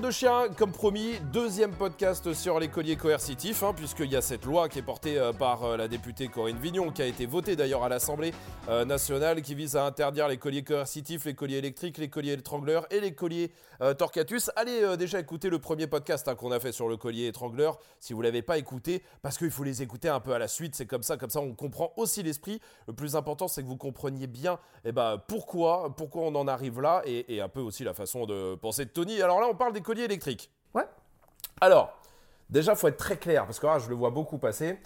De chiens, comme promis, deuxième podcast sur les colliers coercitifs, hein, puisqu'il y a cette loi qui est portée euh, par euh, la députée Corinne Vignon, qui a été votée d'ailleurs à l'Assemblée euh, nationale, qui vise à interdire les colliers coercitifs, les colliers électriques, les colliers étrangleurs et les colliers torcatus. Allez déjà écouter le premier podcast hein, qu'on a fait sur le collier étrangleur, si vous ne l'avez pas écouté, parce qu'il faut les écouter un peu à la suite, c'est comme ça, comme ça on comprend aussi l'esprit. Le plus important, c'est que vous compreniez bien eh ben, pourquoi, pourquoi on en arrive là, et un peu aussi la façon de penser de Tony. Alors là, on parle des colliers électriques. Ouais. Alors, déjà, faut être très clair, parce que là, je le vois beaucoup passer.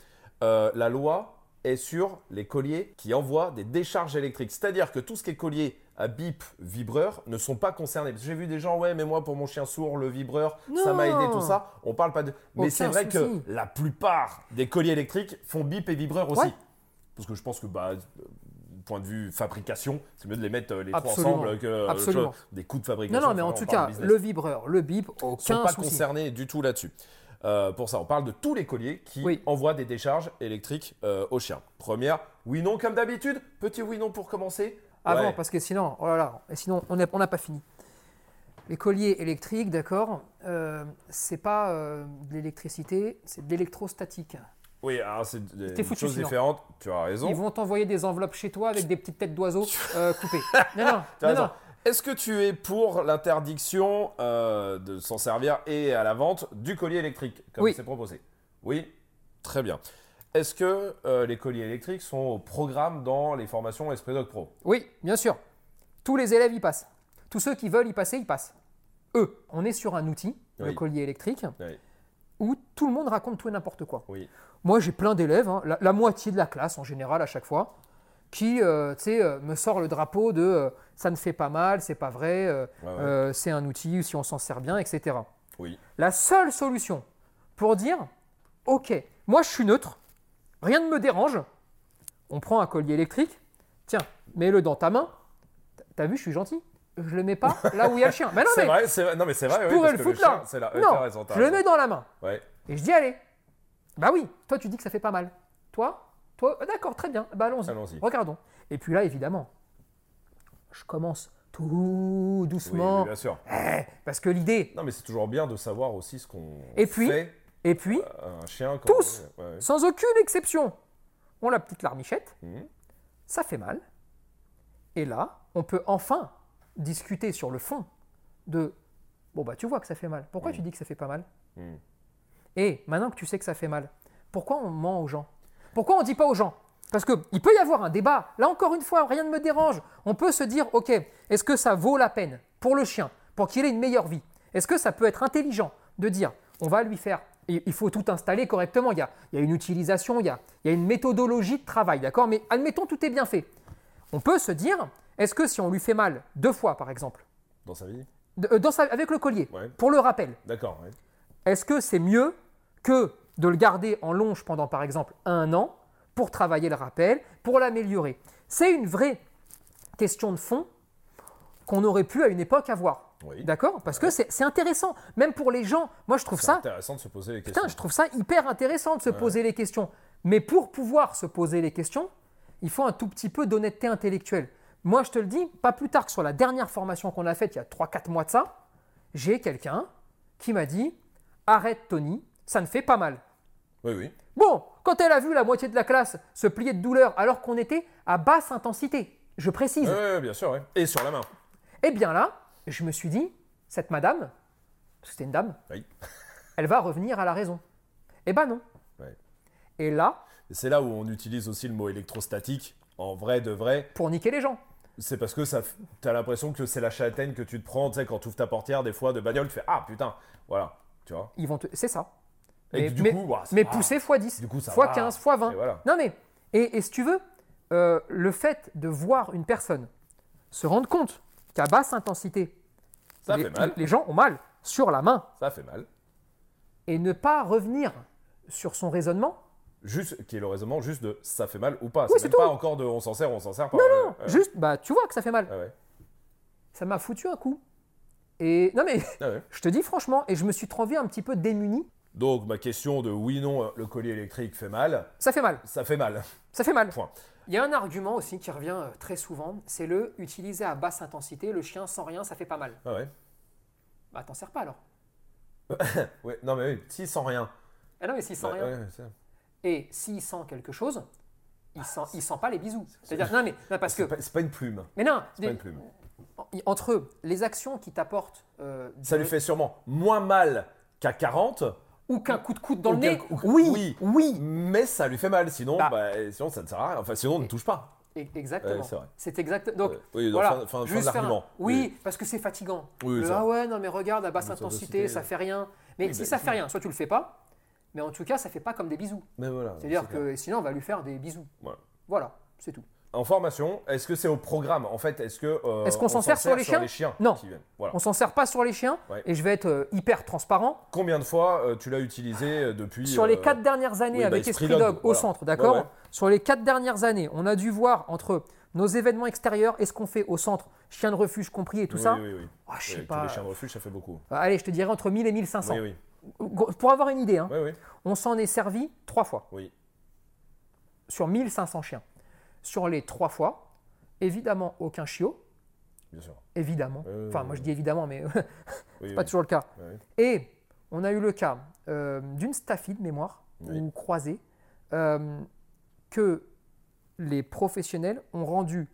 Euh, la loi est sur les colliers qui envoient des décharges électriques. C'est-à-dire que tout ce qui est collier à bip, vibreur, ne sont pas concernés. Parce que j'ai vu des gens, ouais, mais moi, pour mon chien sourd, le vibreur, ça m'a aidé, tout ça. On parle pas de. Mais c'est vrai que la plupart des colliers électriques font bip et vibreur aussi. Ouais. Parce que je pense que, bah, point de vue fabrication, c'est mieux de les mettre euh, les Absolument. trois ensemble que euh, Absolument. des coûts de fabrication. Non, non, mais en tout cas, le vibreur, le bip, sont aucun pas souci. concernés du tout là-dessus. Euh, pour ça, on parle de tous les colliers qui Oui. envoient des décharges électriques euh, aux chiens. Première, oui non comme d'habitude. Petit oui non pour commencer. Avant, Ouais. parce que sinon, oh là là, et sinon on n'a pas fini. Les colliers électriques, d'accord, euh, c'est pas de l'électricité, c'est de l'électrostatique. Oui, alors c'est des T'es foutu, sinon. différentes. Tu as raison. Ils vont t'envoyer des enveloppes chez toi avec des petites têtes d'oiseaux euh, coupées. Non, non, non. Est-ce que tu es pour l'interdiction euh, de s'en servir et à la vente du collier électrique, comme Oui. c'est proposé? Oui, très bien. Est-ce que euh, les colliers électriques sont au programme dans les formations Esprit Dog Pro? Oui, bien sûr. Tous les élèves y passent. Tous ceux qui veulent y passer, y passent. Eux, on est sur un outil, le collier électrique, Oui. où tout le monde raconte tout et n'importe quoi. Oui. Moi, j'ai plein d'élèves, hein, la, la moitié de la classe en général à chaque fois, qui euh, euh, me sort le drapeau de euh, ça ne fait pas mal, c'est pas vrai, euh, Ouais, ouais. c'est un outil si on s'en sert bien, etc. Oui. La seule solution pour dire ok, moi je suis neutre, rien ne me dérange, on prend un collier électrique, tiens, mets-le dans ta main, t'as vu, je suis gentil, je le mets pas là où il y a le chien. Ben non, mais. Non mais c'est vrai. je oui, pourrais parce le que foutre chien, là. C'est là. non, je le mets dans la main. Ouais. Et je dis, allez. Bah oui, toi tu dis que ça fait pas mal. Toi Toi euh, D'accord, très bien. Bah allons-y. Allons-y. Regardons. Et puis là, évidemment, je commence tout doucement. oui, bien sûr. Eh, parce que l'idée. Non mais c'est toujours bien de savoir aussi ce qu'on Et puis, fait Et puis, un chien. quand- Tous ouais. sans aucune exception, on la petite larmichette, Mhm. ça fait mal. Et là, on peut enfin discuter sur le fond de bon bah tu vois que ça fait mal. Pourquoi tu dis que ça fait pas mal? Mhm. Et maintenant que tu sais que ça fait mal, pourquoi on ment aux gens? Pourquoi on dit pas aux gens? Parce que il peut y avoir un débat. Là encore une fois, rien ne me dérange. On peut se dire ok, est-ce que ça vaut la peine pour le chien, pour qu'il ait une meilleure vie? Est-ce que ça peut être intelligent de dire on va lui faire il il faut tout installer correctement. Il y a, il y a une utilisation, il y a, il y a une méthodologie de travail, d'accord? Mais admettons, tout est bien fait. On peut se dire, est-ce que si on lui fait mal deux fois, par exemple, Dans sa vie? de- euh, dans sa- avec le collier, Ouais. pour le rappel, D'accord. ouais. est-ce que c'est mieux que de le garder en longe pendant, par exemple, un an pour travailler le rappel, pour l'améliorer C'est une vraie question de fond qu'on aurait pu à une époque avoir. Oui. D'accord? Parce que c'est intéressant. Même pour les gens, moi je trouve C'est ça intéressant de se poser les questions. Putain, je trouve ça hyper intéressant de se poser les questions. Mais pour pouvoir se poser les questions, il faut un tout petit peu d'honnêteté intellectuelle. Moi, je te le dis, pas plus tard que sur la dernière formation qu'on a faite il y a 3-4 mois de ça, j'ai quelqu'un qui m'a dit Arrête, Tony, ça ne fait pas mal. Oui, oui. Bon, quand elle a vu la moitié de la classe se plier de douleur alors qu'on était à basse intensité, je précise, ouais, bien sûr. ouais. Et sur la main. eh bien là, je me suis dit Cette madame, parce que c'était une dame, Oui. elle va revenir à la raison. Eh ben non. Ouais. Et là, C'est là où on utilise aussi le mot électrostatique. En vrai de vrai, pour niquer les gens. c'est parce que ça, t'as l'impression que c'est la châtaigne que tu te prends, tu sais, quand tu ouvres ta portière des fois de bagnole, tu fais ah putain, voilà, tu vois. Ils vont te... C'est ça. Et mais du mais, coup, ouah, ça mais va. poussé x 10, Du coup, ça x va. 15, x 20. Et voilà. Non mais, et, et si tu veux, euh, le fait de voir une personne se rendre compte qu'à basse intensité, Ça les, fait mal. les gens ont mal sur la main Ça fait mal. et ne pas revenir sur son raisonnement, Juste, qui est le raisonnement juste de ça fait mal ou pas. Oui, c'est même tout. pas encore de on s'en sert ou on s'en sert pas. Non, non. juste, bah tu vois que ça fait mal. Ouais. Ça m'a foutu un coup. Et non mais, Ah ouais. je te dis franchement, et je me suis trouvé un petit peu démuni Donc ma question de oui non, le collier électrique fait mal, Ça fait mal. ça fait mal. Ça fait mal. Point. Il y a un argument aussi qui revient euh, très souvent, c'est le utiliser à basse intensité, le chien sans rien, ça fait pas mal. Ah ouais. Bah t'en sers pas alors. Ouais, non mais oui, si sans rien. Ah non mais s'il sent Bah, rien. ouais. Et s'il sent quelque chose, il sent, il sent pas les bisous. C'est-à-dire, non mais, non, parce que, C'est pas, une plume. mais non, C'est pas une plume. entre eux, les actions qui t'apportent euh, Ça de- lui fait sûrement moins mal qu'à 40, ou qu'un coup de coude dans le nez. coup- Oui, oui. oui, mais ça lui fait mal. Sinon, Bah. bah, sinon ça ne sert à rien. Enfin, sinon on ne touche pas. Exactement. Ouais, c'est exact. Donc, Euh, oui, voilà, fin- fin- fin juste faire un-. Oui, parce que c'est fatigant. Oui, Le, ah ouais, non mais regarde, à basse intensité, ça fait rien. Mais Oui, si bah, ça fait rien, soit tu le fais pas, mais en tout cas, ça fait pas comme des bisous. Voilà. C'est-à-dire clair. que sinon, on va lui faire des bisous. Voilà. Voilà, c'est tout. En formation, est-ce que c'est au programme? En fait, est-ce que. euh, Est-ce qu'on on s'en sert sur les chiens Non. Voilà. On s'en sert pas sur les chiens, Ouais. et je vais être euh, hyper transparent. Combien de fois euh, tu l'as utilisé depuis. Sur les quatre dernières années oui, bah, avec Esprit Esprit Dog, Dog au centre, d'accord Ouais, ouais. Sur les quatre dernières années, on a dû voir entre nos événements extérieurs et ce qu'on fait au centre, chien de refuge compris et tout oui, ça. Oui, oui, oui. Ah, je sais tous pas. Les chiens de refuge, ça fait beaucoup. Allez, je te dirais entre 1000 et 1500. Oui, oui. Gros- Pour avoir une idée, hein, on s'en est servi trois fois Oui. sur 1500 chiens. Sur les trois fois, évidemment, aucun chiot. Bien sûr. Évidemment. Euh, Enfin, moi je dis évidemment, mais Oui, pas oui. toujours le cas. Oui. Et on a eu le cas euh, d'une staffie de mémoire ou croisée euh, que les professionnels ont rendu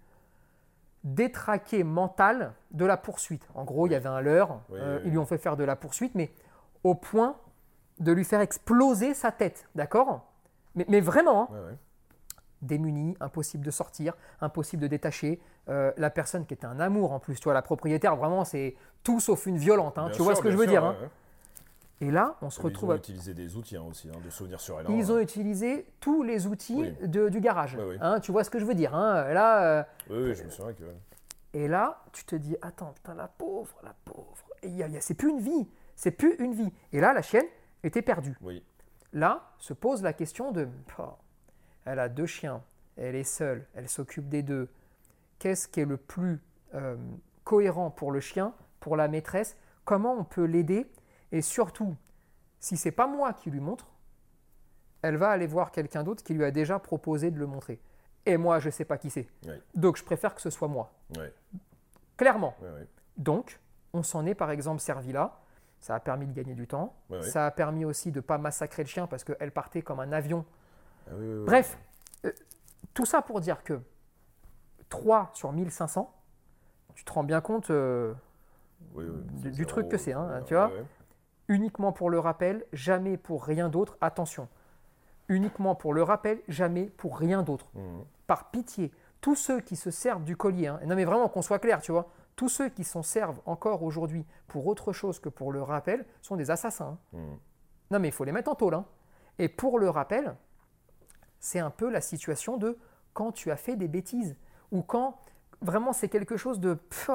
détraqué mental de la poursuite. En gros, il y avait un leurre, euh, ils lui ont fait faire de la poursuite, mais au point de lui faire exploser sa tête, d'accord? Mais, mais vraiment, hein, Ouais, ouais. démuni, impossible de sortir, impossible de détacher. Euh, la personne qui était un amour en plus, tu vois, la propriétaire, vraiment, c'est tout sauf une violente. hein. Tu vois ce que je veux sûr, dire hein. ouais. Et là, on se Mais retrouve. Ils ont à- utilisé des outils hein, aussi, hein, de souvenirs sur elle. Ils ont utilisé tous les outils Oui. de- du garage. Oui, oui. Hein, tu vois ce que je veux dire hein. Là, euh, Oui, je me souviens que. et là, tu te dis, attends, putain, la pauvre, la pauvre. Et y a- il y a- c'est plus une vie, c'est plus une vie. Et là, la chienne était perdue. Oui. Là, se pose la question de, oh, elle a deux chiens, elle est seule, elle s'occupe des deux. Qu'est-ce qui est le plus euh, cohérent pour le chien, pour la maîtresse? Comment on peut l'aider? Et surtout, si c'est pas moi qui lui montre, elle va aller voir quelqu'un d'autre qui lui a déjà proposé de le montrer. Et moi, je sais pas qui c'est. Oui. Donc, je préfère que ce soit moi. Oui, Clairement. oui. Donc, on s'en est par exemple servi là. Ça a permis de gagner du temps. Ça a permis aussi de ne pas massacrer le chien parce qu'elle partait comme un avion. Ah, oui, oui, oui. Bref, euh, tout ça pour dire que 3 sur 1500, tu te rends bien compte euh, du- truc que c'est, hein, tu vois. uniquement pour le rappel, jamais pour rien d'autre. Attention, uniquement pour le rappel, jamais pour rien d'autre. Mhm. Par pitié, tous ceux qui se servent du collier, hein, non mais vraiment qu'on soit clair, tu vois, tous ceux qui s'en servent encore aujourd'hui pour autre chose que pour le rappel sont des assassins. hein. Mhm. Non mais il faut les mettre en tôle. Et pour le rappel, c'est un peu la situation de quand tu as fait des bêtises ou quand vraiment c'est quelque chose de... pff,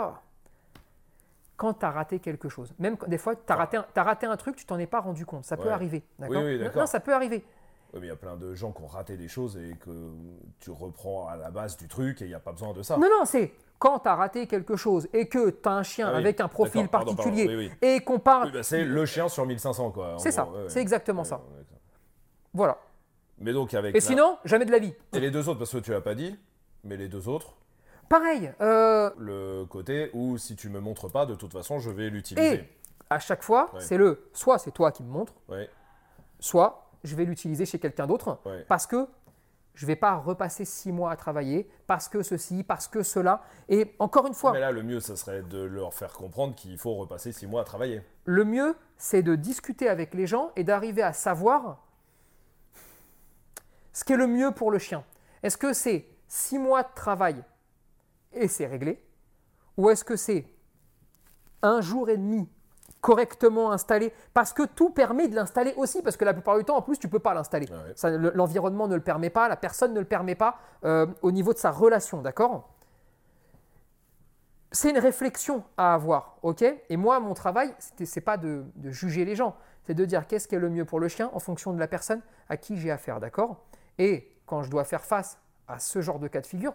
quand tu as raté quelque chose. Même quand- des fois, tu as, raté un- t'as raté un truc, tu t'en es pas rendu compte. Ça peut arriver. D'accord oui, Non, ça peut arriver. Oui, mais il y a plein de gens qui ont raté des choses et que tu reprends à la base du truc et il n'y a pas besoin de ça. Non, non, c'est quand tu as raté quelque chose et que tu as un chien Ah oui, avec un profil pardon, particulier pardon, oui, et qu'on parle... Oui, bah, c'est le chien sur 1500, quoi. C'est ça, ouais, c'est exactement Ouais, ça. Voilà. Mais donc, avec. Et la- sinon, jamais de la vie. Et les deux autres, parce que tu l'as pas dit, mais les deux autres, Pareil, euh, le côté où si tu me montres pas, de toute façon, je vais l'utiliser. et à chaque fois, Ouais. c'est le soit c'est toi qui me montres, Ouais, soit je vais l'utiliser chez quelqu'un d'autre ouais. parce que je vais pas repasser six mois à travailler, parce que ceci, parce que cela. Et encore une fois, Mais là, le mieux, ça serait de leur faire comprendre qu'il faut repasser six mois à travailler. le mieux, c'est de discuter avec les gens et d'arriver à savoir ce qui est le mieux pour le chien. Est-ce que c'est six mois de travail et c'est réglé? Ou est-ce que c'est un jour et demi correctement installé? Parce que tout permet de l'installer aussi, parce que la plupart du temps, en plus, tu ne peux pas l'installer. Ah ouais. L'environnement ne le permet pas, la personne ne le permet pas euh, au niveau de sa relation, d'accord? C'est une réflexion à avoir, ok? Et moi, mon travail, c'est pas de, de juger les gens, c'est de dire qu'est-ce qui est le mieux pour le chien en fonction de la personne à qui j'ai affaire, d'accord? Et quand je dois faire face à ce genre de cas de figure,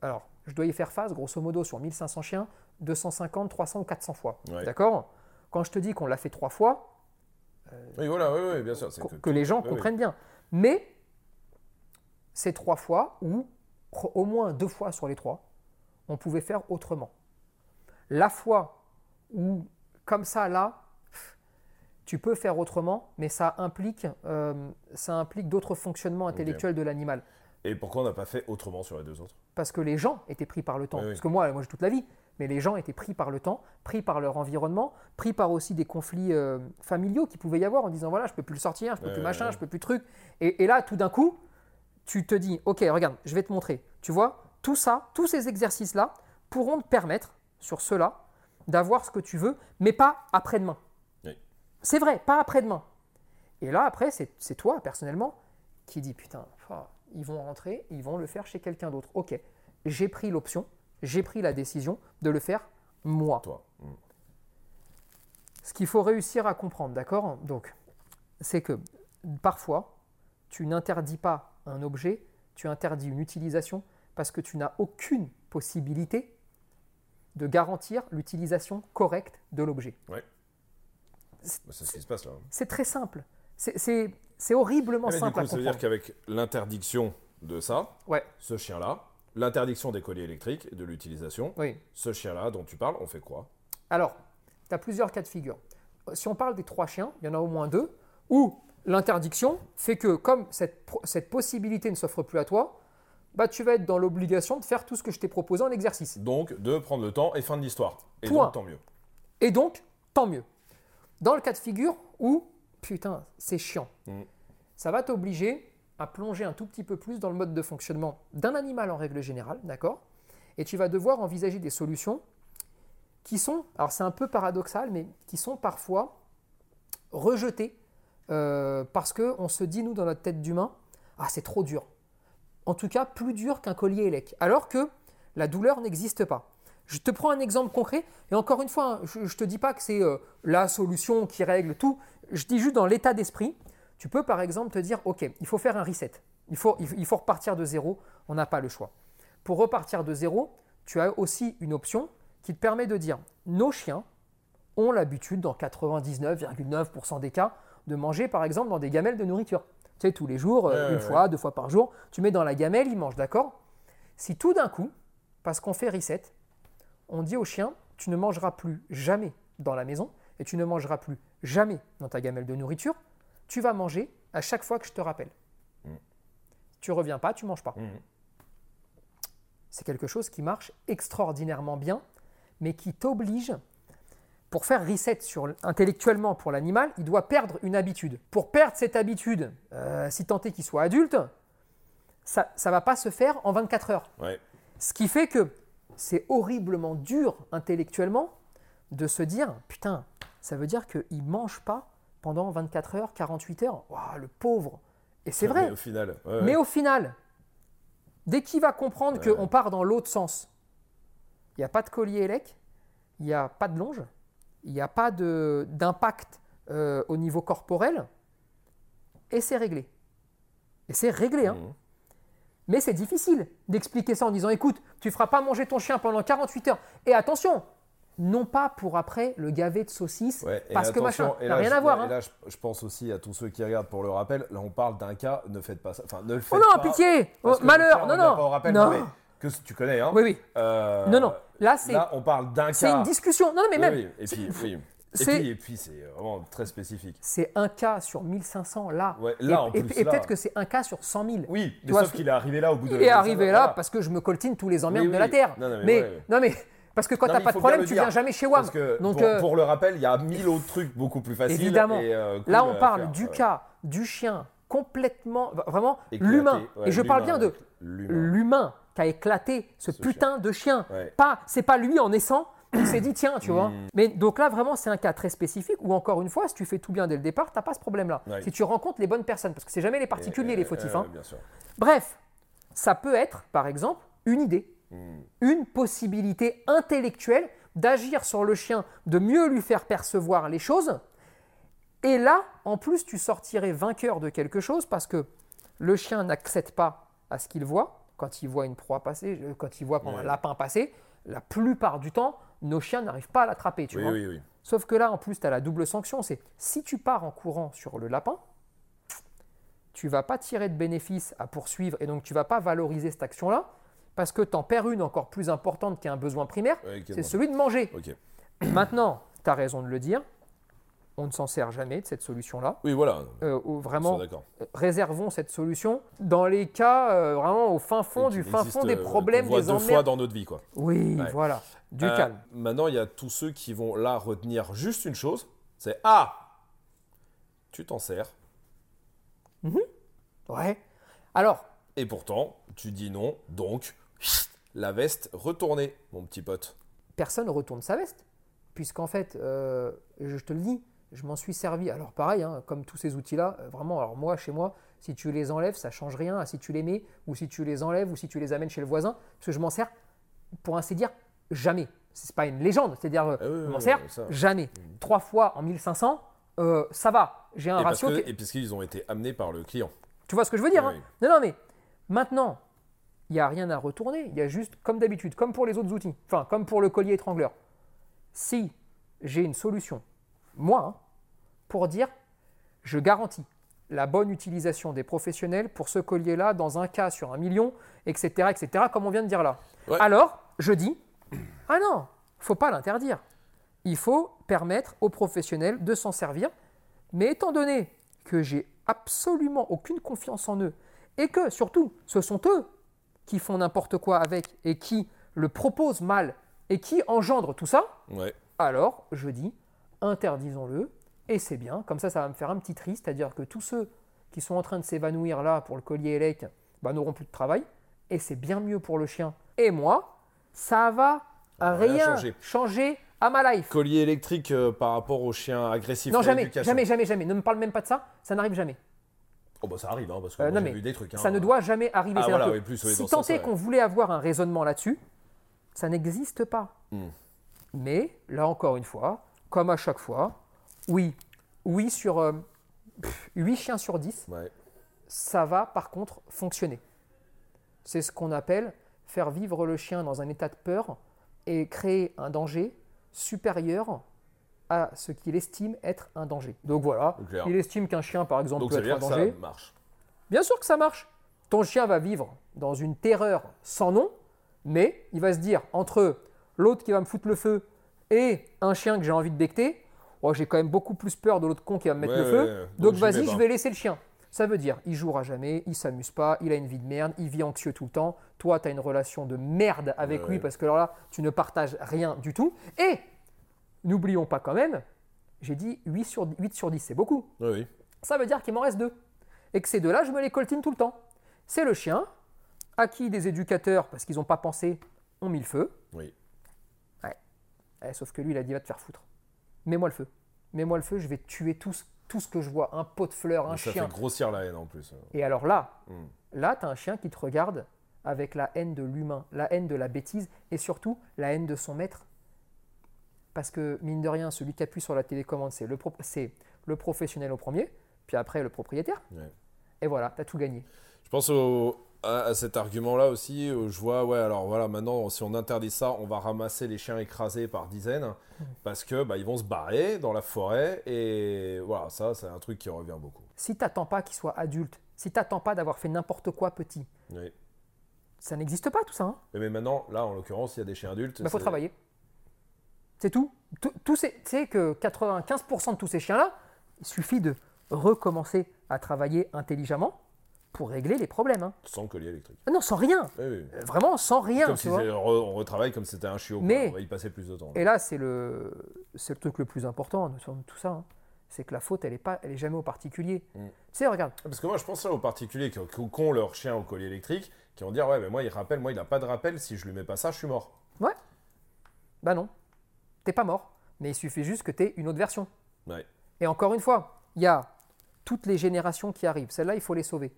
alors je dois y faire face, grosso modo, sur 1500 chiens, 250, 300 ou 400 fois, Ouais. d'accord? Quand je te dis qu'on l'a fait trois fois, euh, Oui, voilà, oui, oui, bien sûr. c'est que, que- que les gens comprennent bien. Mais c'est trois fois ou au moins deux fois sur les trois, on pouvait faire autrement. La fois où, comme ça, là, tu peux faire autrement, mais ça implique, euh, ça implique d'autres fonctionnements intellectuels de l'animal. Et pourquoi on n'a pas fait autrement sur les deux autres? Parce que les gens étaient pris par le temps. Oui, oui. Parce que moi, moi j'ai toute la vie, mais les gens étaient pris par le temps, pris par leur environnement, pris par aussi des conflits euh, familiaux qui pouvaient y avoir en disant voilà, je peux plus le sortir, je peux Ouais, plus machin, ouais. je peux plus truc. Et, et là, tout d'un coup, tu te dis ok, regarde, je vais te montrer. Tu vois, tout ça, tous ces exercices-là pourront te permettre, sur cela, d'avoir ce que tu veux, mais pas après-demain. C'est vrai, pas après-demain. Et là, après, c'est toi, personnellement, qui dis putain, ils vont rentrer, ils vont le faire chez quelqu'un d'autre. Ok, j'ai pris l'option, j'ai pris la décision de le faire moi. Toi. Mm. Ce qu'il faut réussir à comprendre, d'accord? Donc, c'est que parfois, tu n'interdis pas un objet, tu interdis une utilisation parce que tu n'as aucune possibilité de garantir l'utilisation correcte de l'objet. Ouais. Bah, C'est ce qui se passe là. C'est très simple. C'est- horriblement Ah, mais du simple coup, à ça veut dire qu'avec l'interdiction de ça, Ouais, ce chien-là, l'interdiction des colliers électriques et de l'utilisation, oui. ce chien-là dont tu parles, on fait quoi? Alors, tu as plusieurs cas de figure. Si on parle des trois chiens, il y en a au moins deux, où l'interdiction fait que comme cette, possibilité ne s'offre plus à toi, bah, tu vas être dans l'obligation de faire tout ce que je t'ai proposé en exercice. Donc, de prendre le temps et fin de l'histoire. Et Point. donc, tant mieux. Et donc, tant mieux. Dans le cas de figure où, putain, c'est chiant, Mm. ça va t'obliger à plonger un tout petit peu plus dans le mode de fonctionnement d'un animal en règle générale, d'accord? Et tu vas devoir envisager des solutions qui sont, alors c'est un peu paradoxal, mais qui sont parfois rejetées euh, parce qu'on se dit, nous, dans notre tête d'humain, ah, c'est trop dur. En tout cas, plus dur qu'un collier élec. Alors que la douleur n'existe pas. Je te prends un exemple concret, et encore une fois, hein, je ne te dis pas que c'est euh, la solution qui règle tout, je dis juste dans l'état d'esprit, tu peux par exemple te dire, ok, il faut faire un reset, il faut, il repartir de zéro, on n'a pas le choix. Pour repartir de zéro, tu as aussi une option qui te permet de dire, nos chiens ont l'habitude, dans 99,9% des cas, de manger par exemple dans des gamelles de nourriture. Tu sais, tous les jours, euh, une ouais, fois, deux fois par jour, tu mets dans la gamelle, ils mangent, d'accord? Si tout d'un coup, parce qu'on fait reset, on dit au chien, tu ne mangeras plus jamais dans la maison et tu ne mangeras plus jamais dans ta gamelle de nourriture, tu vas manger à chaque fois que je te rappelle. Mm. Tu reviens pas, tu manges pas. Mhm. C'est quelque chose qui marche extraordinairement bien, mais qui t'oblige, pour faire reset sur, intellectuellement pour l'animal, il doit perdre une habitude. Pour perdre cette habitude, euh, si tant est qu'il soit adulte, ça ne va pas se faire en 24 heures. Ouais. Ce qui fait que c'est horriblement dur intellectuellement de se dire putain, ça veut dire qu'il ne mange pas pendant 24 heures, 48 heures. Waouh, le pauvre. Et c'est vrai. Mais au final. ouais, Mais ouais. au final, dès qu'il va comprendre Ouais. qu'on part dans l'autre sens, il n'y a pas de collier élec, il n'y a pas de longe, il n'y a pas d'impact euh, au niveau corporel, et c'est réglé. Et c'est réglé, hein. Mhm. Mais c'est difficile d'expliquer ça en disant écoute, tu feras pas manger ton chien pendant 48 heures. Et attention, non pas pour après le gaver de saucisses, Ouais, parce que machin, n'a rien je- à voir. Et hein. là, je, je pense aussi à tous ceux qui regardent pour le rappel. Là, on parle d'un cas, ne faites pas ça. Enfin, ne le faites Oh non, pas. pitié Oh, Malheur Non, non pas au rappel, Non. mais que tu connais, hein. Oui, oui. Euh, Non, non. Là, c'est Là, on parle d'un cas. c'est une discussion. Non, non, mais Oui, même. oui, Et puis, oui. Et puis, et puis, c'est vraiment très spécifique. C'est un cas sur 1500 là. Ouais, là, et en et- plus, et là. peut-être que c'est un cas sur 100 000. Oui, mais sauf ce- qu'il est arrivé là au bout de. Il est arrivé là voilà. parce que je me coltine tous les emmerdes Oui, de la. Terre. Non, non, mais mais, ouais, ouais. non, mais parce que quand t'as pas de problème, tu viens jamais chez WAM. Parce que Donc pour, euh, pour le rappel, il y a mille autres trucs beaucoup plus faciles. évidemment. et, euh, cool Là, on parle faire. du Ouais. cas du chien complètement, vraiment l'humain. Et je parle bien de l'humain. qui a éclaté ce, Ce putain de chien. Ouais. Pas, c'est pas lui en naissant qui s'est dit tiens, tu vois. Mm. Mais donc là, vraiment, c'est un cas très spécifique où encore une fois, si tu fais tout bien dès le départ, t'as pas ce problème-là. Si tu rencontres les bonnes personnes, parce que c'est jamais les particuliers Et- les fautifs. euh, hein. Bien sûr. Bref, ça peut être, par exemple, une idée, Mm. une possibilité intellectuelle d'agir sur le chien, de mieux lui faire percevoir les choses. Et là, en plus, tu sortirais vainqueur de quelque chose parce que le chien n'accède pas à ce qu'il voit. Quand il voit une proie passer, euh, quand il voit un Ouais. lapin passer, la plupart du temps, nos chiens n'arrivent pas à l'attraper, tu Oui, vois. oui, oui. Sauf que là, en plus, tu as la double sanction. C'est si tu pars en courant sur le lapin, tu vas pas tirer de bénéfice à poursuivre et donc tu vas pas valoriser cette action-là parce que tu en perds une encore plus importante qui est un besoin primaire, Ouais, c'est celui de manger. Maintenant, tu as raison de le dire, on ne s'en sert jamais de cette solution-là. Oui, voilà. Euh, vraiment, euh, réservons cette solution dans les cas euh, vraiment au fin fond du fin existe, fond des problèmes, voit des deux fois dans notre vie, quoi. Oui, Ouais. voilà, du Euh, calme. Maintenant, il y a tous ceux qui vont là retenir juste une chose, c'est ah, tu t'en sers. Ouais. Alors, Et pourtant, tu dis non, donc la veste retournée, mon petit pote. personne ne retourne sa veste. Puisqu'en fait, je te le dis, je m'en suis servi. Alors pareil, hein, comme tous ces outils-là, euh, vraiment, alors moi, chez moi, si tu les enlèves, ça change rien à si tu les mets, ou si tu les enlèves, ou si tu les amènes chez le voisin, parce que je m'en sers, pour ainsi dire, jamais. C'est pas une légende, c'est-à-dire, euh, Ah je m'en sers ça. jamais. Trois fois en 1500, euh, ça va. J'ai un Et, parce ratio que- qui- et puisqu'ils ont été amenés par le client. Tu vois ce que je veux dire Oui, hein Non, non, mais maintenant, il n'y a rien à retourner. Il y a juste, comme d'habitude, comme pour les autres outils, enfin, comme pour le collier étrangleur. Si j'ai une solution, moi, hein, pour dire, je garantis la bonne utilisation des professionnels pour ce collier-là dans un cas sur un million, etc., etc., comme on vient de dire là. Ouais. Alors, je dis, ah non, faut pas l'interdire. Il faut permettre aux professionnels de s'en servir. Mais étant donné que j'ai absolument aucune confiance en eux et que surtout ce sont eux qui font n'importe quoi avec et qui le proposent mal et qui engendrent tout ça, Ouais. alors je dis interdisons-le et c'est bien. Comme ça, ça va me faire un petit tri, c'est-à-dire que tous ceux qui sont en train de s'évanouir là pour le collier élec bah, n'auront plus de travail et c'est bien mieux pour le chien et moi. Ça va va rien rien changer. changer à ma life. Collier électrique euh, par rapport aux chiens agressifs. Non, jamais, jamais, jamais, jamais. Ne me parle même pas de ça. Ça n'arrive jamais. Oh bah ça arrive, hein, parce que Euh, non, mais vu des trucs. hein. Ça ne doit jamais arriver. Ah, voilà, oui, plus, si tant sens-là, est ouais. qu'on voulait avoir un raisonnement là-dessus, ça n'existe pas. Hmm. Mais là encore une fois, comme à chaque fois, oui, oui sur euh, pff, 8 chiens sur 10, Ouais. ça va par contre fonctionner. C'est ce qu'on appelle faire vivre le chien dans un état de peur et créer un danger supérieur à ce qu'il estime être un danger. Donc voilà, clair. il estime qu'un chien par exemple Donc peut ça veut être un que danger. ça marche. Bien sûr que ça marche. Ton chien va vivre dans une terreur sans nom, mais il va se dire entre l'autre qui va me foutre le feu et un chien que j'ai envie de becter, oh, j'ai quand même beaucoup plus peur de l'autre con qui va me mettre Ouais, le feu. ouais. Donc, vas-y, je vais laisser le chien. Ça veut dire, il jouera jamais, il s'amuse pas, il a une vie de merde, il vit anxieux tout le temps. Toi, tu as une relation de merde avec Ouais, lui parce que alors là, tu ne partages rien du tout. Et n'oublions pas quand même, j'ai dit 8 sur 10, 8 sur 10, c'est beaucoup oui. ça veut dire qu'il m'en reste deux. Et que ces deux-là, je me les coltine tout le temps. C'est le chien, à qui des éducateurs, parce qu'ils n'ont pas pensé, ont mis le feu. oui. Eh, sauf que lui, il a dit va te faire foutre. Mets-moi le feu. Mets-moi le feu, je vais tuer tout ce, tout ce que je vois. Un pot de fleurs, un ça chien. fait grossir la haine en plus. Et alors là, Hmm. là, tu as un chien qui te regarde avec la haine de l'humain, la haine de la bêtise et surtout la haine de son maître. Parce que, mine de rien, celui qui appuie sur la télécommande, c'est le, pro- c'est le professionnel au premier, puis après le propriétaire. Ouais. Et voilà, tu as tout gagné. Je pense au- à, cet argument-là aussi. où je vois, ouais, alors voilà, maintenant, si on interdit ça, on va ramasser les chiens écrasés par dizaines Mmh. parce que bah, ils vont se barrer dans la forêt et voilà, ça, c'est un truc qui revient beaucoup. Si t'attends pas qu'il soit adulte, si t'attends pas d'avoir fait n'importe quoi petit, Oui. ça n'existe pas tout ça. Hein Mais, mais maintenant, là, en l'occurrence, il y a des chiens adultes. bah, faut c'est- travailler. C'est tout. Tout- tous ces- Tu sais que 95% de tous ces chiens-là, il suffit de recommencer à travailler intelligemment pour régler les problèmes. hein. Sans collier électrique. Ah Non, sans rien. Oui, oui. Euh, Vraiment sans rien. Comme tu si vois. re- on retravaille comme c'était un chiot. quoi. Mais- On va y passer plus de temps. Et là, c'est le, c'est le truc le plus important de tout ça. hein. C'est que la faute, elle est, pas, elle est jamais au particulier. Mm. Tu sais, regarde, Parce que moi, je pense là aux particuliers qui, qui ont leur chien au collier électrique, qui vont dire Ouais, mais moi, il rappelle, moi, il n'a pas de rappel, si je lui mets pas ça, je suis mort. bah non, t'es pas mort. Mais il suffit juste que t'aies une autre version. Ouais. Et encore une fois, il y a toutes les générations qui arrivent. Celles-là, il faut les sauver.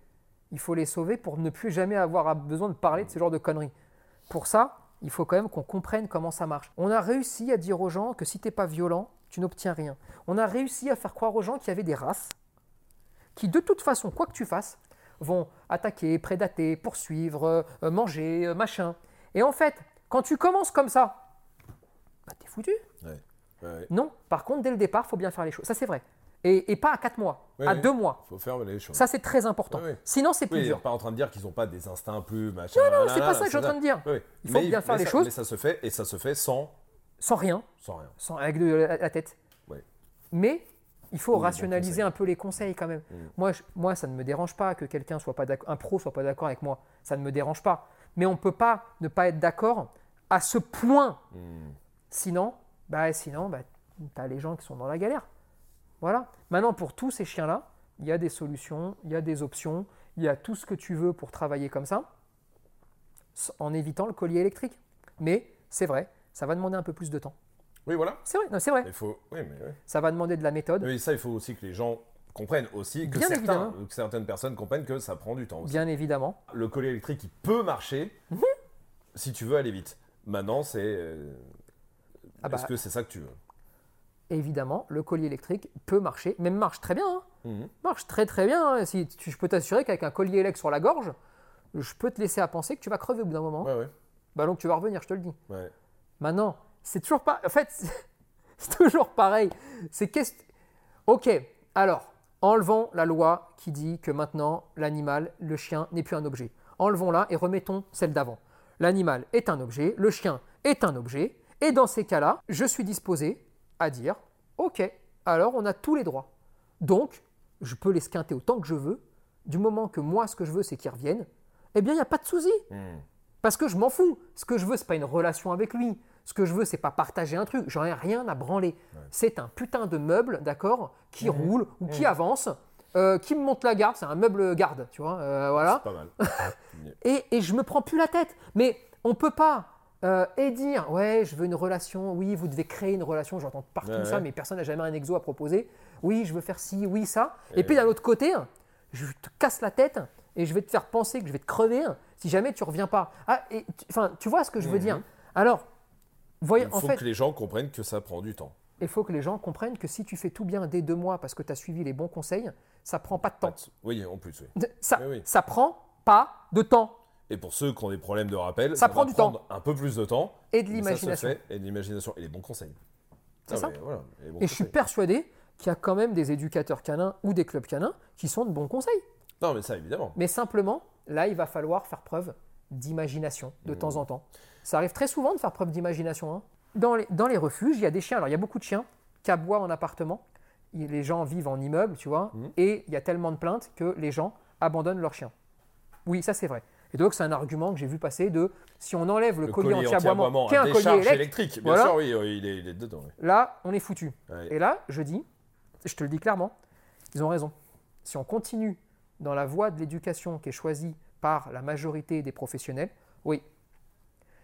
Il faut les sauver pour ne plus jamais avoir besoin de parler de ce genre de conneries. Pour ça, il faut quand même qu'on comprenne comment ça marche. On a réussi à dire aux gens que si t'es pas violent, tu n'obtiens rien. On a réussi à faire croire aux gens qu'il y avait des races qui, de toute façon, quoi que tu fasses, vont attaquer, prédater, poursuivre, euh, manger, euh, machin. Et en fait, quand tu commences comme ça, bah t'es foutu. Ouais, Ouais. Non, par contre, dès le départ, faut bien faire les choses. Ça, c'est vrai. Et, et pas à 4 mois, Oui, à oui. 2 mois. Faut faire les choses. Ça, c'est très important. Oui, oui. Sinon, c'est plus oui, dur. pas en train de dire qu'ils n'ont pas des instincts plus machin. Non, c'est pas ça que je suis en train de dire. Oui, oui. Il faut Mais- bien faire les ça- choses. Mais ça se fait et ça se fait sans, Sans rien, sans rien. sans, avec de la, la tête. Mais il faut Oui, rationaliser un peu les conseils quand même. Mm. Moi, je- moi, ça ne me dérange pas que quelqu'un soit pas d'accord, un pro soit pas d'accord avec moi. Ça ne me dérange pas. Mais on ne peut pas ne pas être d'accord à ce point. Hmm. Sinon, bah, sinon, bah, tu as les gens qui sont dans la galère. Voilà. Maintenant, pour tous ces chiens-là, il y a des solutions, il y a des options, il y a tout ce que tu veux pour travailler comme ça, en évitant le collier électrique. Mais c'est vrai, ça va demander un peu plus de temps. Oui, voilà. C'est vrai, non, c'est vrai. Il faut. Oui, mais oui. Ça va demander de la méthode. Oui, ça, il faut aussi que les gens comprennent aussi que, Bien certains, que certaines personnes comprennent que ça prend du temps aussi. Bien évidemment. Le collier électrique, il peut marcher Mhm. si tu veux aller vite. Maintenant, c'est. euh, Ah bah, Est-ce que c'est ça que tu veux? Évidemment, le collier électrique peut marcher, même marche très bien. hein. Mhm. Marche très très bien. hein. Si, tu- je peux t'assurer qu'avec un collier électrique sur la gorge, je peux te laisser à penser que tu vas crever au bout d'un moment. Ouais, ouais. Bah donc tu vas revenir, je te le dis. ouais. Maintenant, c'est toujours pas. En fait, c'est toujours pareil. C'est qu'est-ce. Ok. Alors, enlevons la loi qui dit que maintenant l'animal, le chien, n'est plus un objet. Enlevons-la et remettons celle d'avant. L'animal est un objet, le chien est un objet, et dans ces cas-là, je suis disposé à dire, ok, alors on a tous les droits. Donc, je peux les squinter autant que je veux. Du moment que moi, ce que je veux, c'est qu'ils reviennent, eh bien, il n'y a pas de souci. Hmm. Parce que je m'en fous. Ce que je veux, c'est pas une relation avec lui. Ce que je veux, c'est pas partager un truc. J'en ai rien à branler. C'est un putain de meuble, d'accord, qui roule ou qui avance, euh, qui me monte la garde. C'est un meuble garde, tu vois. euh, voilà. C'est pas mal. Et, et je me prends plus la tête. Mais on peut pas euh, et dire ouais, je veux une relation. Oui, vous devez créer une relation. J'entends partout Ouais, ça, ouais. mais personne n'a jamais un exo à proposer. Oui, je veux faire ci, oui ça. Et, Et puis d'un autre côté, je te casse la tête et je vais te faire penser que je vais te crever si jamais tu reviens pas. Ah, et enfin, tu vois ce que je veux Mhm. dire. Alors, voyez, Il en faut fait, que les gens comprennent que ça prend du temps. il faut que les gens comprennent que si tu fais tout bien dès deux mois parce que tu as suivi les bons conseils, ça prend pas de temps. Oui, en plus, oui. Ça, Oui, oui. ça prend pas de temps Et pour ceux qui ont des problèmes de rappel, Ça va prend du prendre un peu plus de temps. et de ça l'imagination. fait, Et de l'imagination. Et les bons conseils. C'est ça. mais voilà, les bons Et je suis persuadé qu'il y a quand même des éducateurs canins ou des clubs canins qui sont de bons conseils. Non, mais ça, évidemment. Mais simplement, là, il va falloir faire preuve d'imagination de Mmh. temps en temps. Ça arrive très souvent de faire preuve d'imagination. hein. Dans, les, dans les refuges, il y a des chiens. Alors, il y a beaucoup de chiens qui aboient en appartement. Les gens vivent en immeuble, tu vois. Mhm. Et il y a tellement de plaintes que les gens abandonnent leurs chiens. Oui, ça, c'est vrai. Et donc, c'est un argument que j'ai vu passer de si on enlève le, Le collier, collier anti-aboiement, qui est un collier électrique, électrique. Bien Voilà. sûr, oui, oui, il est, il est dedans. oui. là, on est foutu. Et là, je dis, je te le dis clairement, ils ont raison. Si on continue dans la voie de l'éducation qui est choisie par la majorité des professionnels, oui,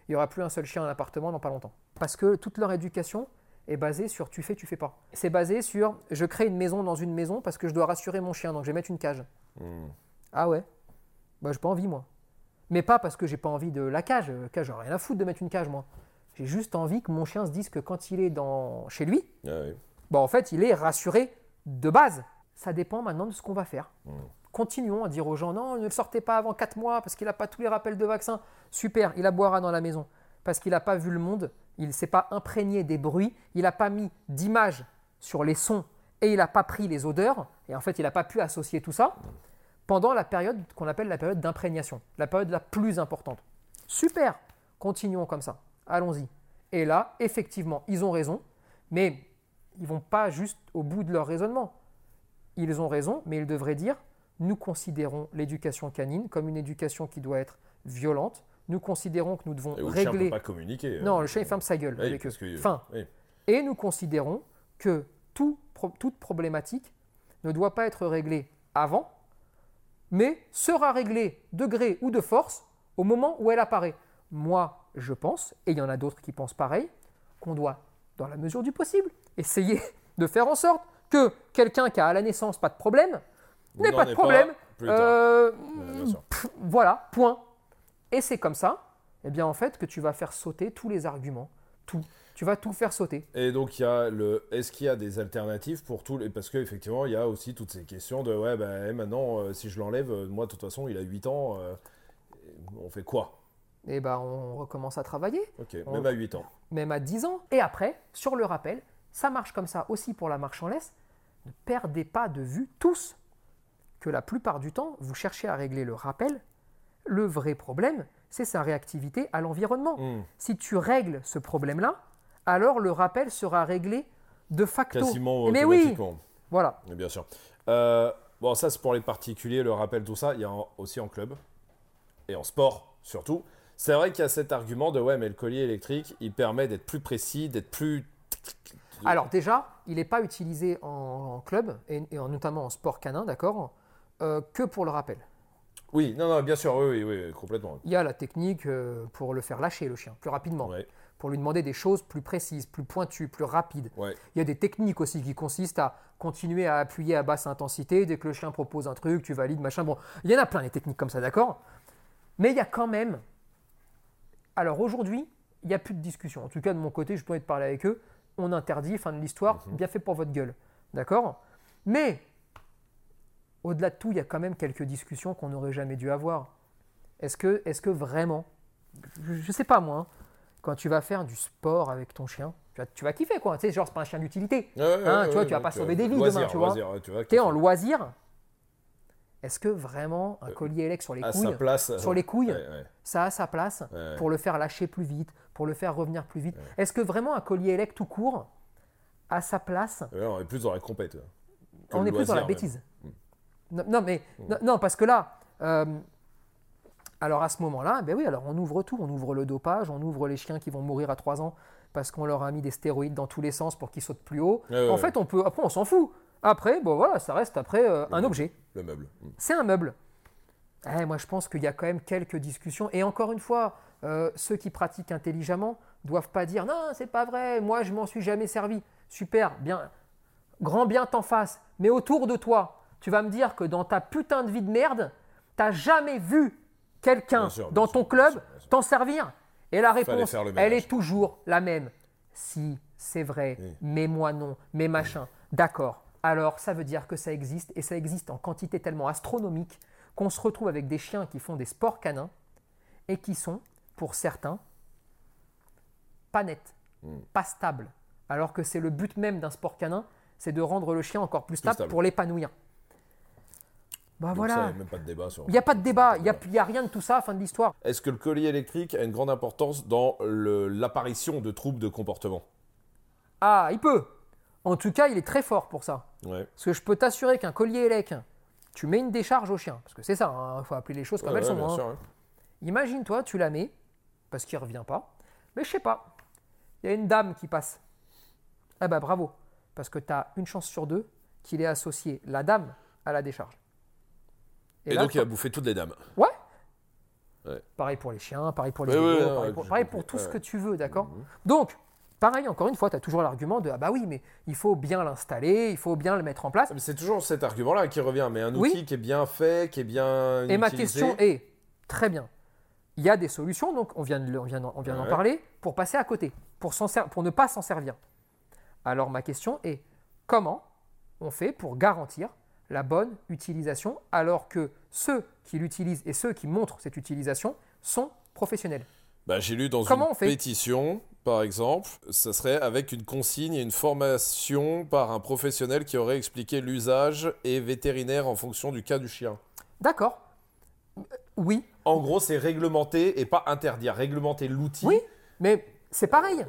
il n'y aura plus un seul chien en appartement dans pas longtemps. Parce que toute leur éducation est basée sur tu fais, tu fais pas. C'est basé sur je crée une maison dans une maison parce que je dois rassurer mon chien, donc je vais mettre une cage. Hmm. Ah ouais? Bah j'ai pas envie moi. Mais pas parce que j'ai pas envie de la cage. Euh, Cage, ai rien à foutre de mettre une cage moi. J'ai juste envie que mon chien se dise que quand il est dans... chez lui, Ah oui. Bon, en fait, il est rassuré de base. Ça dépend maintenant de ce qu'on va faire. Mm. Continuons à dire aux gens non, ne le sortez pas avant 4 mois parce qu'il n'a pas tous les rappels de vaccin. Super, il aboiera dans la maison parce qu'il n'a pas vu le monde, il ne s'est pas imprégné des bruits, il n'a pas mis d'image sur les sons et il n'a pas pris les odeurs. Et en fait, il n'a pas pu associer tout ça pendant la période qu'on appelle la période d'imprégnation, la période la plus importante. Super, continuons comme ça, allons-y. Et là, effectivement, ils ont raison, mais ils vont pas juste au bout de leur raisonnement. Ils ont raison, mais ils devraient dire nous considérons l'éducation canine comme une éducation qui doit être violente. Nous considérons que nous devons Et où le chien ne peut régler. pas communiquer. euh, Non, le chien il ferme sa gueule oui, avec eux. parce que- Fin. oui. Et nous considérons que tout toute problématique ne doit pas être réglée avant, mais sera réglée de gré ou de force au moment où elle apparaît. Moi, je pense, et il y en a d'autres qui pensent pareil, qu'on doit, dans la mesure du possible, essayer de faire en sorte que quelqu'un qui a à la naissance pas de problème n'ait pas de problème. Euh, pff, voilà, point. Et c'est comme ça, eh bien en fait, que tu vas faire sauter tous les arguments, tout. Tu vas tout faire sauter. Et donc, il y a le. Est-ce qu'il y a des alternatives pour tous les. Parce qu'effectivement, il y a aussi toutes ces questions de. Ouais, bah, eh, maintenant, euh, si je l'enlève, euh, moi, de toute façon, il a 8 ans. euh, on fait quoi? Et ben on recommence à travailler, Ok, On- même à 8 ans. même à 10 ans. Et après, sur le rappel, ça marche comme ça aussi pour la marche en laisse. Ne perdez pas de vue tous que la plupart du temps, vous cherchez à régler le rappel. Le vrai problème, c'est sa réactivité à l'environnement. Hmm. Si tu règles ce problème-là, alors le rappel sera réglé de facto. Quasiment Mais oui, voilà. Mais Bien sûr. Euh, bon, ça, c'est pour les particuliers, le rappel, tout ça. Il y a aussi en club et en sport, surtout. C'est vrai qu'il y a cet argument de ouais, mais le collier électrique, il permet d'être plus précis, d'être plus. Alors déjà, il n'est pas utilisé en, en club, et, et en- notamment en sport canin, d'accord, euh, que pour le rappel. Oui, non, non, bien sûr, oui, oui, oui, complètement. Il y a la technique euh, pour le faire lâcher, le chien, plus rapidement. Ouais, Pour lui demander des choses plus précises, plus pointues, plus rapides. ouais. Il y a des techniques aussi qui consistent à continuer à appuyer à basse intensité. Dès que le chien propose un truc, tu valides, machin. Bon, il y en a plein des techniques comme ça, d'accord? Mais il y a quand même. Alors aujourd'hui, il n'y a plus de discussion. En tout cas, de mon côté, je peux être parler avec eux. On interdit, fin de l'histoire, bien fait pour votre gueule. D'accord? Mais, au-delà de tout, il y a quand même quelques discussions qu'on n'aurait jamais dû avoir. Est-ce que, est que vraiment, je ne sais pas moi, hein, quand tu vas faire du sport avec ton chien, tu vas, tu vas kiffer quoi. Tu sais, genre, c'est pas un chien d'utilité. Ouais, ouais, Hein, ouais, tu vois, tu vas pas sauver des vies demain, tu vois. tu es en loisir. Est-ce que vraiment un Euh, collier élect sur les à couilles, place. sur les couilles, ça a sa place pour le faire lâcher plus vite, pour le faire revenir plus vite? Est-ce que vraiment un collier élect tout court a sa place on est plus dans la compète. On est plus dans la bêtise. Non, non, mais non, non, parce que là, euh, alors à ce moment-là, ben oui, alors on ouvre tout, on ouvre le dopage, on ouvre les chiens qui vont mourir à 3 ans parce qu'on leur a mis des stéroïdes dans tous les sens pour qu'ils sautent plus haut. Ouais, en ouais. fait, on peut, après, on s'en fout. Après, bon voilà, ça reste après euh, un objet. Le meuble. Mm. C'est un meuble. Eh, moi, je pense qu'il y a quand même quelques discussions. Et encore une fois, euh, ceux qui pratiquent intelligemment doivent pas dire non, c'est pas vrai, moi, je m'en suis jamais servi. Super, bien, grand bien t'en fasse. Mais autour de toi, tu vas me dire que dans ta putain de vie de merde, t'as jamais vu quelqu'un dans ton club t'en servir. Et la réponse, elle est toujours la même. Si, c'est vrai, Oui. mais moi non, mais machin. D'accord. Alors, ça veut dire que ça existe, et ça existe en quantité tellement astronomique qu'on se retrouve avec des chiens qui font des sports canins et qui sont, pour certains, pas nets, Hmm. pas stables. Alors que c'est le but même d'un sport canin, c'est de rendre le chien encore plus stable, stable. pour l'épanouir. Bah voilà. ça, il n'y a même pas de débat sur. Il n'y a pas de débat, il n'y a, il y a rien de tout ça, fin de l'histoire. Est-ce que le collier électrique a une grande importance dans l'apparition de troubles de comportement? Ah, il peut. En tout cas, il est très fort pour ça. Ouais. Parce que je peux t'assurer qu'un collier élec, tu mets une décharge au chien, parce que c'est ça, il faut appeler les choses comme Ouais, elles ouais, sont. hein. sûr. Imagine-toi, tu la mets, parce qu'il revient pas, mais je sais pas, il y a une dame qui passe. Ah bah bravo, parce que tu as une chance sur deux qu'il ait associé la dame à la décharge. Et, là, donc, il a bouffé toutes les dames. Ouais. Ouais. Pareil pour les chiens, pareil pour les ouais, vélos, ouais, pareil, ouais, pour, pareil pour tout ce que tu veux, d'accord Mhm. Donc, pareil, encore une fois, tu as toujours l'argument de ah bah oui, mais il faut bien l'installer, il faut bien le mettre en place. Ah, mais C'est toujours cet argument-là qui revient. Mais un Oui. outil qui est bien fait, qui est bien. Et ma question est très bien. Il y a des solutions, donc on vient de d'en- Ouais. parler, pour passer à côté, pour ne pas s'en servir. Alors ma question est comment on fait pour garantir la bonne utilisation alors que ceux qui l'utilisent et ceux qui montrent cette utilisation sont professionnels Bah, J'ai lu dans Comment une pétition, par exemple, ça serait avec une consigne et une formation par un professionnel qui aurait expliqué l'usage et vétérinaire en fonction du cas du chien. D'accord Euh, Oui, En gros, c'est réglementer et pas interdire. Réglementer l'outil. Oui, mais c'est pareil.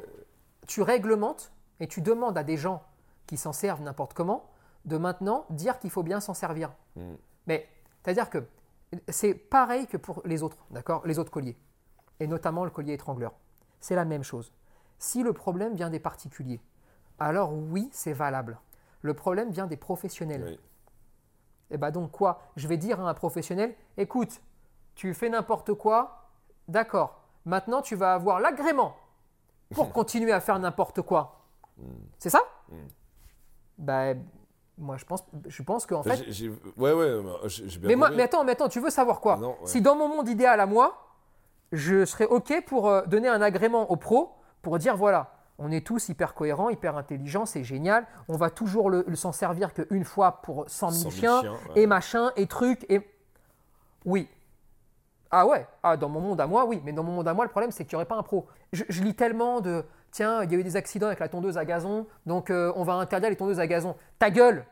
Tu réglementes et tu demandes à des gens qui s'en servent n'importe comment de maintenant dire qu'il faut bien s'en servir. Mm. Mais c'est-à-dire que c'est pareil que pour les autres, d'accord Les autres colliers, et notamment le collier étrangleur. C'est la même chose. Si le problème vient des particuliers, alors oui, c'est valable. Le problème vient des professionnels. Oui. Et bah donc quoi? Je vais dire à un professionnel, écoute, tu fais n'importe quoi, d'accord. Maintenant, tu vas avoir l'agrément pour continuer à faire n'importe quoi. C'est ça? Bah, moi, je pense, je pense qu'en fait. J'ai- ouais, ouais, bah, j'ai j'ai bien Mais, moi, mais attends, mais attends, tu veux savoir quoi Non, ouais. Si dans mon monde idéal à moi, je serais OK pour euh, donner un agrément aux pros pour dire voilà, on est tous hyper cohérents, hyper intelligents, c'est génial, on va toujours le, le s'en servir qu'une fois pour 100 000, 100 000 chiens, chiens, ouais. et machin, et trucs, et. Oui. Ah ouais, ah, dans mon monde à moi, oui, mais dans mon monde à moi, le problème, c'est qu'il n'y aurait pas un pro. Je, je lis tellement de tiens, il y a eu des accidents avec la tondeuse à gazon, donc euh, on va interdire les tondeuses à gazon. Ta gueule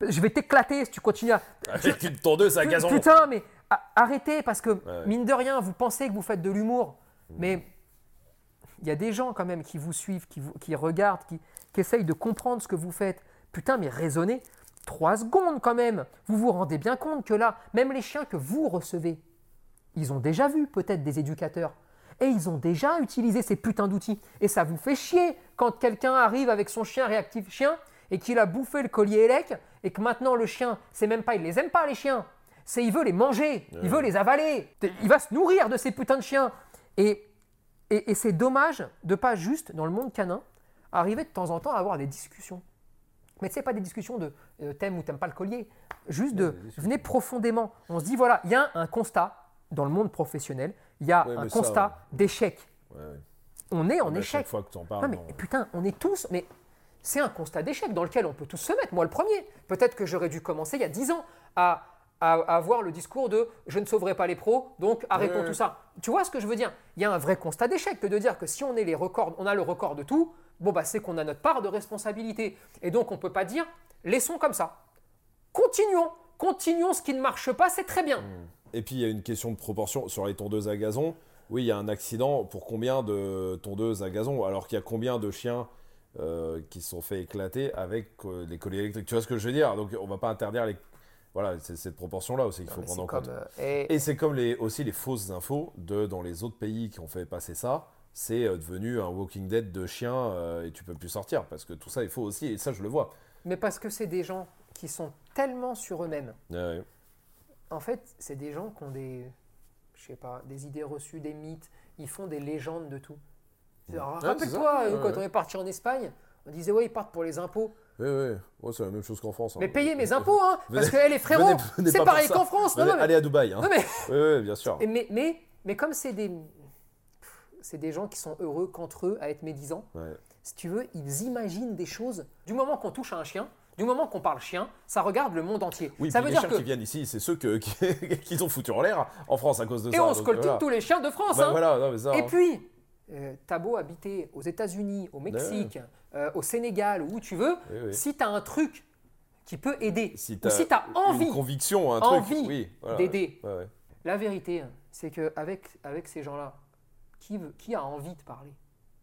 Je vais t'éclater si tu continues à. Avec une tondeuse à gazon. Putain, mais arrêtez, parce que Ouais. mine de rien, vous pensez que vous faites de l'humour, mais il y a des gens quand même qui vous suivent, qui, vous, qui regardent, qui, qui essayent de comprendre ce que vous faites. Putain, mais raisonnez trois secondes quand même. Vous vous rendez bien compte que là, même les chiens que vous recevez, ils ont déjà vu peut-être des éducateurs. Et ils ont déjà utilisé ces putains d'outils. Et ça vous fait chier quand quelqu'un arrive avec son chien réactif chien et qu'il a bouffé le collier élec et que maintenant le chien, c'est même pas, il les aime pas les chiens. C'est il veut les manger, il veut les avaler. Il va se nourrir de ces putains de chiens. Et, et, et c'est dommage de pas juste, dans le monde canin, arriver de temps en temps à avoir des discussions. Mais c'est pas des discussions de euh, t'aimes ou t'aimes pas le collier. Juste de venez profondément. On se dit voilà, il y a un constat dans le monde professionnel, il y a Ouais, un constat d'échec. Ouais. On est en Mais à échec. chaque fois que tu en parles. Non, mais putain, on est tous. Mais c'est un constat d'échec dans lequel on peut tous se mettre. Moi, le premier. Peut-être que j'aurais dû commencer il y a 10 ans à, à- à avoir le discours de je ne sauverai pas les pros, donc arrêtons Ouais. tout ça. Tu vois ce que je veux dire? Il y a un vrai constat d'échec que de dire que si on, est les records, on a le record de tout, bon, bah, c'est qu'on a notre part de responsabilité. Et donc, on ne peut pas dire laissons comme ça. Continuons. Continuons ce qui ne marche pas, c'est très bien. Et puis il y a une question de proportion sur les tondeuses à gazon. Oui, il y a un accident pour combien de tondeuses à gazon Alors qu'il y a combien de chiens euh, qui se sont fait éclater avec euh, les colliers électriques Tu vois ce que je veux dire? Donc on va pas interdire les. Voilà, c'est cette proportion-là aussi qu'il faut prendre en compte. euh, et- Et c'est comme les, aussi les fausses infos de dans les autres pays qui ont fait passer ça. C'est euh, devenu un Walking Dead de chiens euh, et tu peux plus sortir parce que tout ça il faut aussi et ça je le vois. mais parce que c'est des gens qui sont tellement sur eux-mêmes. Ouais. En fait, c'est des gens qui ont des, je sais pas, des idées reçues, des mythes. Ils font des légendes de tout. Alors, Ouais, Rappelle-toi, euh, quand on est parti en Espagne, on disait ouais, ils partent pour les impôts. Ouais. Ouais, c'est la même chose qu'en France. hein. Mais payez mes impôts, hein, parce que eh, les frérots, c'est pareil qu'en France. Non, Venez- non, mais, Allez à Dubaï. Hein. non, mais, Oui, oui, bien sûr. et mais, mais, mais comme c'est des, c'est des gens qui sont heureux qu'entre eux à être médisants. Ouais. Si tu veux, ils imaginent des choses. Du moment qu'on touche à un chien, du moment qu'on parle chien, ça regarde le monde entier. Oui, ça veut les dire chiens que qui viennent ici, c'est ceux que, qui, qu'ils ont foutu en l'air en France à cause de et ça. on donc, scoltine voilà. tous les chiens de France. Bah, hein. voilà, non, mais ça, Et hein. puis, euh, t'as beau habiter aux États-Unis, au Mexique, euh, au Sénégal, où tu veux, Oui, oui. si tu as un truc qui peut aider, si ou si tu as envie, une conviction, un envie truc, oui, voilà, d'aider. ouais, ouais. la vérité, hein, c'est qu'avec avec ces gens-là, qui, veut- qui a envie de parler?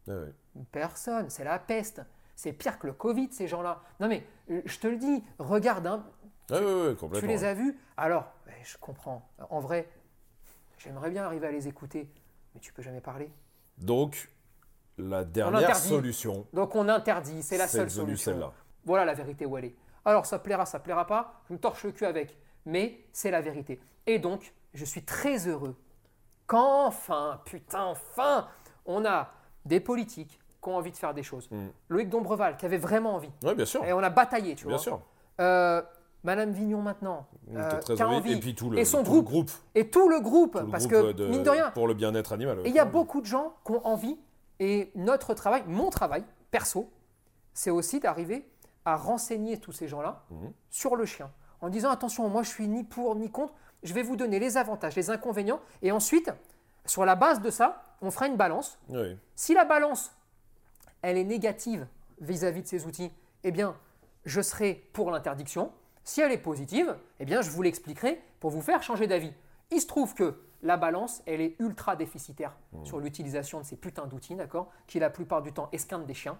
Ouais. Personne, c'est la peste. C'est pire que le Covid, ces gens-là. Non mais, euh, je te le dis, regarde, hein, tu les as vus? Alors, je comprends. En vrai, j'aimerais bien arriver à les écouter, mais tu peux jamais parler. Donc, la dernière solution, Donc on interdit, c'est la seule solution. Voilà la vérité où elle est. Alors ça plaira, ça plaira pas, je me torche le cul avec, mais c'est la vérité. Et donc, je suis très heureux qu'enfin, putain, enfin, on a des politiques qui ont envie de faire des choses. Mm. Loïc Dombreval, qui avait vraiment envie. Oui, bien sûr. Et on a bataillé, tu Bien vois. sûr. Euh, Madame Vignon maintenant, euh, très qui a envie. Et puis tout le, Et son tout le groupe. Et tout le groupe, tout le parce groupe que, de- mine de rien, Pour le bien-être animal. et il y a beaucoup de gens qui ont envie, et notre travail, mon travail, perso, c'est aussi d'arriver à renseigner tous ces gens-là Mhm. sur le chien. En disant, attention, moi je suis ni pour ni contre, je vais vous donner les avantages, les inconvénients, et ensuite, sur la base de ça, on fera une balance. Oui. Si la balance, elle est négative vis-à-vis de ces outils, eh bien, je serai pour l'interdiction. Si elle est positive, eh bien, je vous l'expliquerai pour vous faire changer d'avis. Il se trouve que la balance, elle est ultra déficitaire sur l'utilisation de ces putains d'outils, d'accord, qui la plupart du temps esquintent des chiens.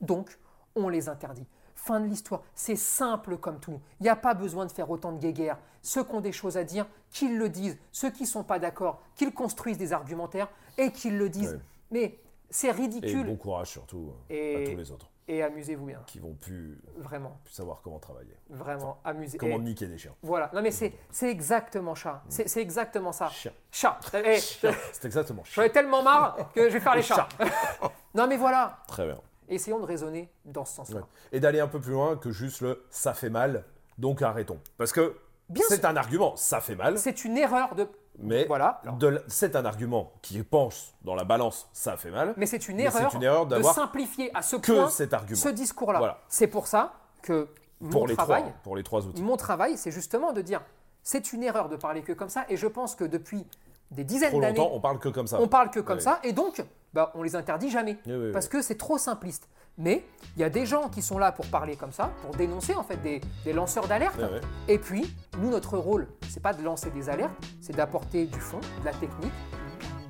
Donc, on les interdit. Fin de l'histoire. C'est simple comme tout. Il n'y a pas besoin de faire autant de guéguerre. Ceux qui ont des choses à dire, qu'ils le disent. Ceux qui ne sont pas d'accord, qu'ils construisent des argumentaires et qu'ils le disent. Ouais. Mais c'est Et ridicule. bon courage surtout Et- à tous les autres Et amusez-vous bien. qui vont plus, Vraiment, plus savoir comment travailler. vraiment, amusez Comment et- niquer des chiens. Voilà. Non, mais c'est c'est exactement ça. C'est c'est exactement ça. Chien. Chat. Eh, C'est exactement chien. J'en ai tellement marre que je vais faire les chats. non, mais voilà. Très bien. Essayons de raisonner dans ce sens-là. Ouais. Et d'aller un peu plus loin que juste le ça fait mal, donc arrêtons. Parce que Bien c'est sûr. un argument, ça fait mal, C'est une erreur de. Mais Voilà. de c'est un argument qui pense dans la balance, ça fait mal, Mais c'est une une erreur de simplifier à ce point cet argument. ce discours-là. Voilà. C'est pour ça que pour mon les travail, trois, pour les trois outils. mon travail, c'est justement de dire c'est une erreur de parler que comme ça. Et je pense que depuis des dizaines d'années, on parle que comme ça. on parle que comme ça, et donc, bah, on les interdit jamais, Oui, oui, oui. parce que c'est trop simpliste. Mais il y a des gens qui sont là pour parler comme ça, pour dénoncer en fait des, des lanceurs d'alerte. Et puis, nous, notre rôle, c'est pas de lancer des alertes, c'est d'apporter du fond, de la technique,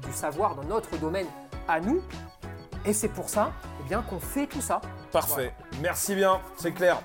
du savoir dans notre domaine à nous. Et c'est pour ça eh bien, qu'on fait tout ça. Parfait. Merci bien, c'est clair.